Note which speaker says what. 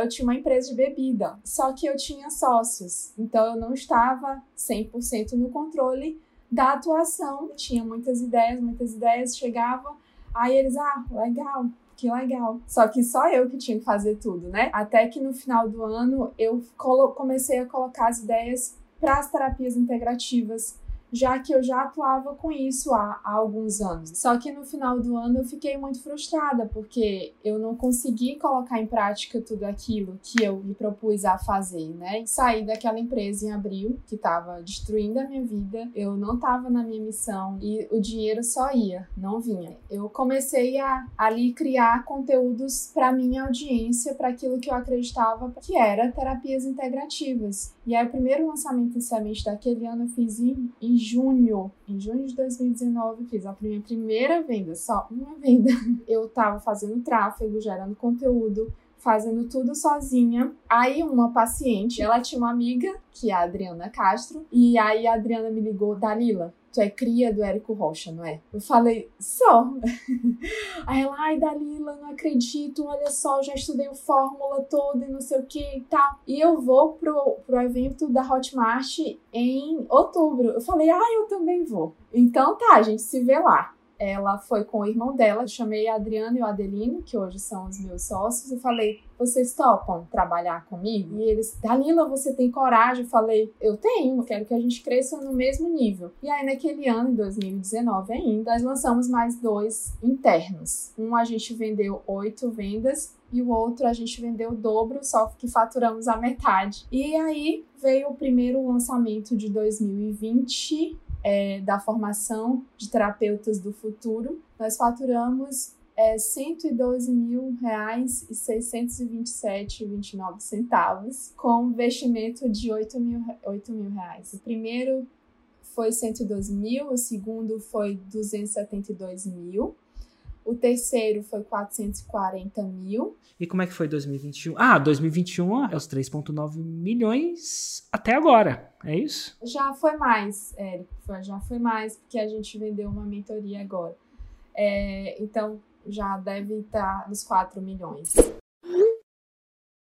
Speaker 1: eu tinha uma empresa de bebida, só que eu tinha sócios, então eu não estava 100% no controle da atuação. Tinha muitas ideias, muitas ideias, chegava, aí eles, ah, legal, que legal. Só que só eu que tinha que fazer tudo, né? Até que no final do ano eu comecei a colocar as ideias para as terapias integrativas já que eu já atuava com isso há, há, alguns anos. Só que no final do ano eu fiquei muito frustrada, porque eu não consegui colocar em prática tudo aquilo que eu me propus a fazer, né? Saí daquela empresa em abril, que estava destruindo a minha vida, eu não estava na minha missão e o dinheiro só ia, não vinha. Eu comecei a ali criar conteúdos para minha audiência, para aquilo que eu acreditava que era terapias integrativas. E aí o primeiro lançamento em semente daquele ano eu fiz em, em junho, em junho de 2019, fiz a minha primeira venda, só uma venda. Eu tava fazendo tráfego, gerando conteúdo, fazendo tudo sozinha. Aí uma paciente, ela tinha uma amiga, que é a Adriana Castro, e aí a Adriana me ligou, Dalila, tu é cria do Érico Rocha, não é? Eu falei, só. Aí ela, ai, Dalila, não acredito, olha só, já estudei o fórmula toda e não sei o que e tal. E eu vou pro, pro evento da Hotmart em outubro. Eu falei, ai, eu também vou. Então tá, a gente se vê lá ela foi com o irmão dela. Chamei a Adriana e o Adelino, que hoje são os meus sócios, e falei: vocês topam trabalhar comigo? E eles, Dalila, você tem coragem? Eu falei: eu tenho, quero que a gente cresça no mesmo nível. E aí, naquele ano, em 2019 ainda, nós lançamos mais dois internos. Um a gente vendeu oito vendas e o outro a gente vendeu o dobro, só que faturamos a metade. E aí veio o primeiro lançamento de 2020 é, da formação de terapeutas do futuro, nós faturamos é, 112 mil reais e 627,29 centavos, com investimento de 8 mil, 8 mil reais. O primeiro foi 112 mil, o segundo foi 272 mil, o terceiro foi 440 mil.
Speaker 2: E como é que foi 2021? Ah, 2021 é os 3,9 milhões até agora, é isso?
Speaker 1: Já foi mais, Érico, já foi mais, porque a gente vendeu uma mentoria agora. É, então, já deve estar nos 4 milhões.